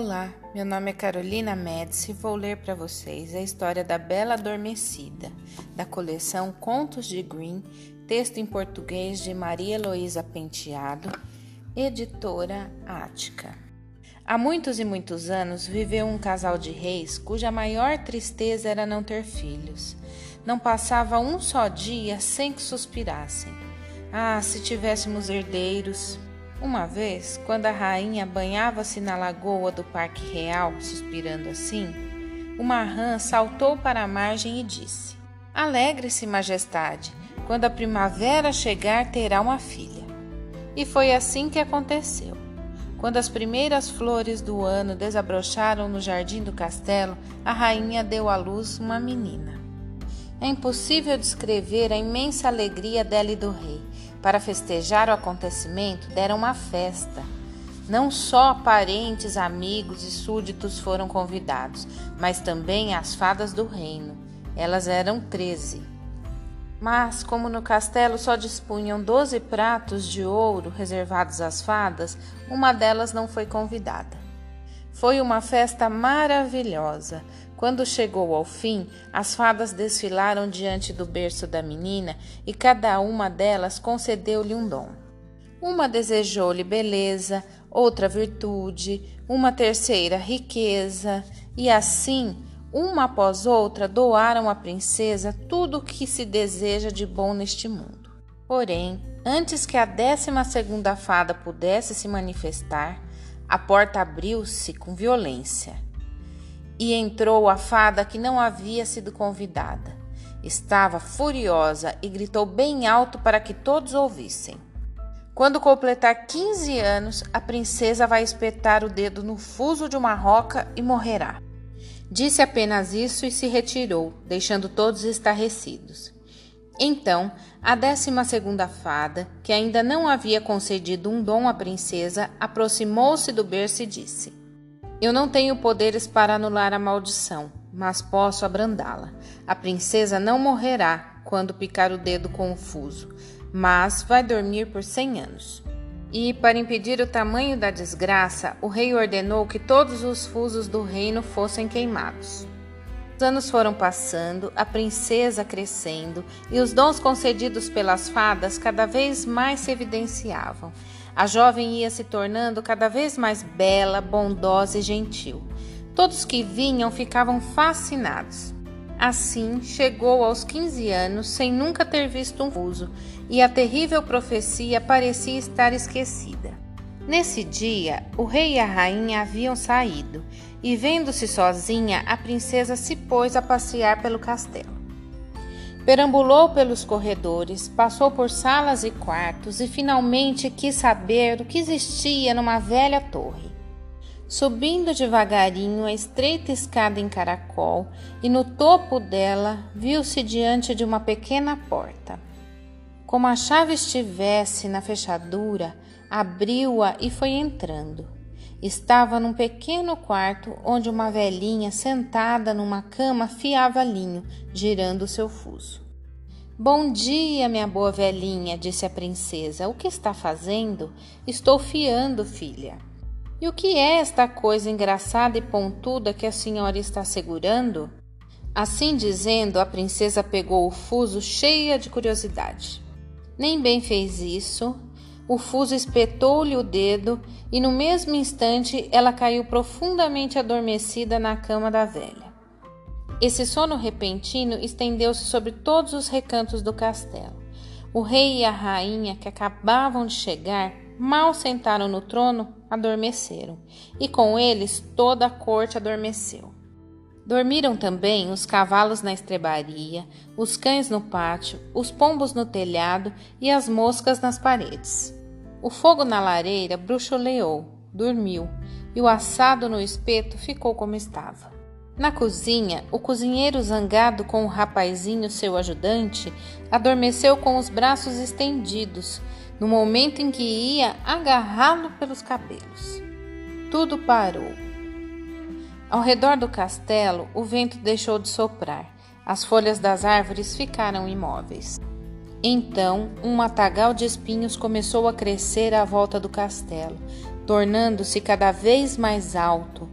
Olá, meu nome é Carolina Médici e vou ler para vocês a história da Bela Adormecida, da coleção Contos de Green, texto em português de Maria Heloísa Penteado, editora Ática. Há muitos e muitos anos viveu um casal de reis cuja maior tristeza era não ter filhos. Não passava um só dia sem que suspirassem. Ah, se tivéssemos herdeiros! Uma vez, quando a rainha banhava-se na lagoa do Parque Real, suspirando assim, uma rã saltou para a margem e disse: Alegre-se, majestade, quando a primavera chegar, terá uma filha. E foi assim que aconteceu. Quando as primeiras flores do ano desabrocharam no jardim do castelo, a rainha deu à luz uma menina. É impossível descrever a imensa alegria dela e do rei. Para festejar o acontecimento, deram uma festa. Não só parentes, amigos e súditos foram convidados, mas também as fadas do reino. Elas eram treze. Mas, como no castelo só dispunham doze pratos de ouro reservados às fadas, uma delas não foi convidada. Foi uma festa maravilhosa. Quando chegou ao fim, as fadas desfilaram diante do berço da menina e cada uma delas concedeu-lhe um dom. Uma desejou-lhe beleza, outra virtude, uma terceira riqueza, e assim, uma após outra, doaram à princesa tudo o que se deseja de bom neste mundo. Porém, antes que a décima segunda fada pudesse se manifestar, a porta abriu-se com violência e entrou a fada que não havia sido convidada. Estava furiosa e gritou bem alto para que todos ouvissem. Quando completar 15 anos, a princesa vai espetar o dedo no fuso de uma roca e morrerá. Disse apenas isso e se retirou, deixando todos estarrecidos. Então, a décima segunda fada, que ainda não havia concedido um dom à princesa, aproximou-se do berço e disse: Eu não tenho poderes para anular a maldição, mas posso abrandá-la. A princesa não morrerá quando picar o dedo com o fuso, mas vai dormir por cem anos. E, para impedir o tamanho da desgraça, o rei ordenou que todos os fusos do reino fossem queimados. Os anos foram passando, a princesa crescendo e os dons concedidos pelas fadas cada vez mais se evidenciavam. A jovem ia se tornando cada vez mais bela, bondosa e gentil. Todos que vinham ficavam fascinados. Assim, chegou aos 15 anos sem nunca ter visto um fuso, e a terrível profecia parecia estar esquecida. Nesse dia, o rei e a rainha haviam saído, e vendo-se sozinha, a princesa se pôs a passear pelo castelo. Perambulou pelos corredores, passou por salas e quartos e finalmente quis saber o que existia numa velha torre. Subindo devagarinho a estreita escada em caracol e no topo dela viu-se diante de uma pequena porta. Como a chave estivesse na fechadura, abriu-a e foi entrando. Estava num pequeno quarto onde uma velhinha sentada numa cama fiava linho, girando o seu fuso. Bom dia, minha boa velhinha, disse a princesa. O que está fazendo? Estou fiando, filha. E o que é esta coisa engraçada e pontuda que a senhora está segurando? Assim dizendo, a princesa pegou o fuso cheia de curiosidade. Nem bem fez isso, o fuso espetou-lhe o dedo e no mesmo instante ela caiu profundamente adormecida na cama da velha. Esse sono repentino estendeu-se sobre todos os recantos do castelo. O rei e a rainha, que acabavam de chegar, mal sentaram no trono, adormeceram, e com eles toda a corte adormeceu. Dormiram também os cavalos na estrebaria, os cães no pátio, os pombos no telhado e as moscas nas paredes. O fogo na lareira bruxuleou, dormiu, e o assado no espeto ficou como estava. Na cozinha, o cozinheiro zangado com o rapazinho, seu ajudante, adormeceu com os braços estendidos, no momento em que ia agarrá-lo pelos cabelos. Tudo parou. Ao redor do castelo, o vento deixou de soprar. As folhas das árvores ficaram imóveis. Então, um matagal de espinhos começou a crescer à volta do castelo. tornando-se cada vez mais alto,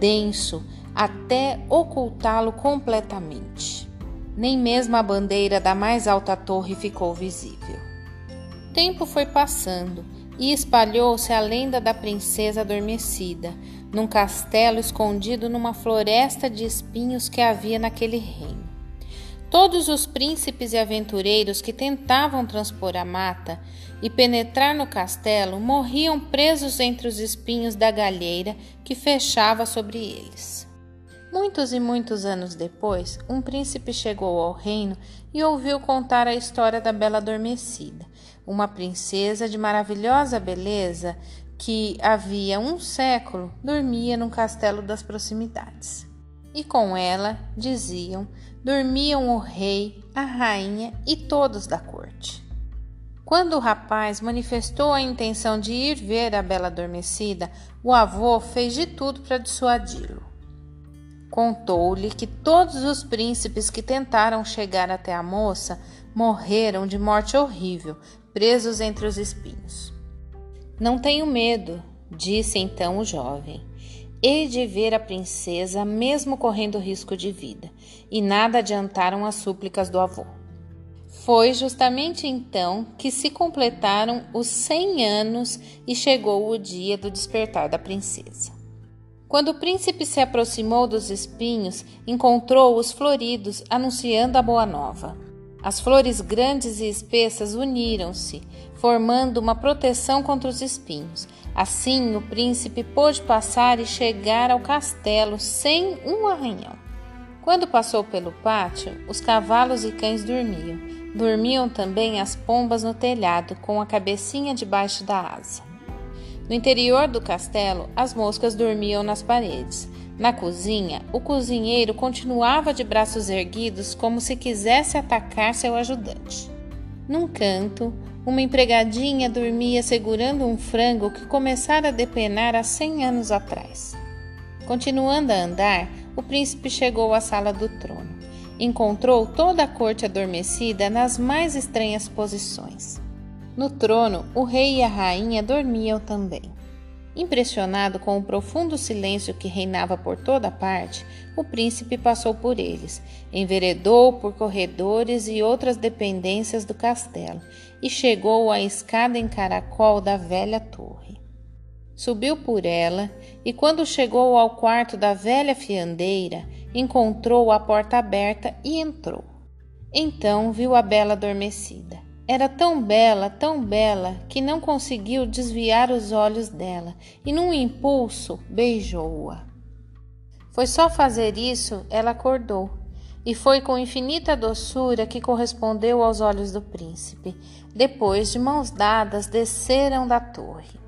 denso, até ocultá-lo completamente. Nem mesmo a bandeira da mais alta torre ficou visível. Tempo foi passando e espalhou-se a lenda da princesa adormecida, num castelo escondido numa floresta de espinhos que havia naquele reino. Todos os príncipes e aventureiros que tentavam transpor a mata e penetrar no castelo morriam presos entre os espinhos da galheira que fechava sobre eles. Muitos e muitos anos depois, um príncipe chegou ao reino e ouviu contar a história da Bela Adormecida, uma princesa de maravilhosa beleza que havia um século dormia num castelo das proximidades. E com ela, diziam, dormiam o rei, a rainha e todos da corte. Quando o rapaz manifestou a intenção de ir ver a bela adormecida, o avô fez de tudo para dissuadi-lo. Contou-lhe que todos os príncipes que tentaram chegar até a moça morreram de morte horrível, presos entre os espinhos. Não tenho medo, disse então o jovem. Hei de ver a princesa, mesmo correndo risco de vida, e nada adiantaram as súplicas do avô. Foi justamente então que se completaram os cem anos e chegou o dia do despertar da princesa. Quando o príncipe se aproximou dos espinhos, encontrou-os floridos, anunciando a boa nova. As flores grandes e espessas uniram-se, formando uma proteção contra os espinhos. Assim, o príncipe pôde passar e chegar ao castelo sem um arranhão. Quando passou pelo pátio, os cavalos e cães dormiam. Dormiam também as pombas no telhado, com a cabecinha debaixo da asa. No interior do castelo, as moscas dormiam nas paredes. Na cozinha, o cozinheiro continuava de braços erguidos como se quisesse atacar seu ajudante. Num canto, uma empregadinha dormia segurando um frango que começara a depenar há cem anos atrás. Continuando a andar, o príncipe chegou à sala do trono. Encontrou toda a corte adormecida nas mais estranhas posições. No trono, o rei e a rainha dormiam também. Impressionado com o profundo silêncio que reinava por toda parte, o príncipe passou por eles, enveredou por corredores e outras dependências do castelo e chegou à escada em caracol da velha torre. Subiu por ela e, quando chegou ao quarto da velha fiandeira, encontrou a porta aberta e entrou. Então viu a bela adormecida. Era tão bela, tão bela, que não conseguiu desviar os olhos dela e, num impulso, beijou-a. Foi só fazer isso, ela acordou, e foi com infinita doçura que correspondeu aos olhos do príncipe. Depois, de mãos dadas, desceram da torre.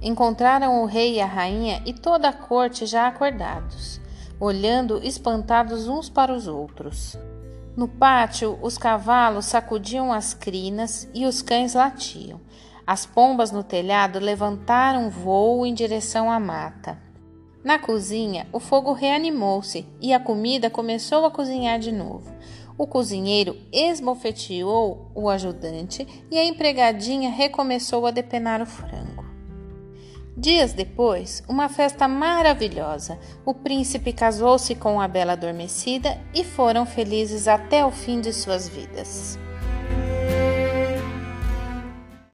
Encontraram o rei e a rainha e toda a corte já acordados, olhando espantados uns para os outros. No pátio, os cavalos sacudiam as crinas e os cães latiam. As pombas no telhado levantaram voo em direção à mata. Na cozinha, o fogo reanimou-se e a comida começou a cozinhar de novo. O cozinheiro esbofeteou o ajudante e a empregadinha recomeçou a depenar o frango. Dias depois, uma festa maravilhosa. O príncipe casou-se com a bela adormecida e foram felizes até o fim de suas vidas.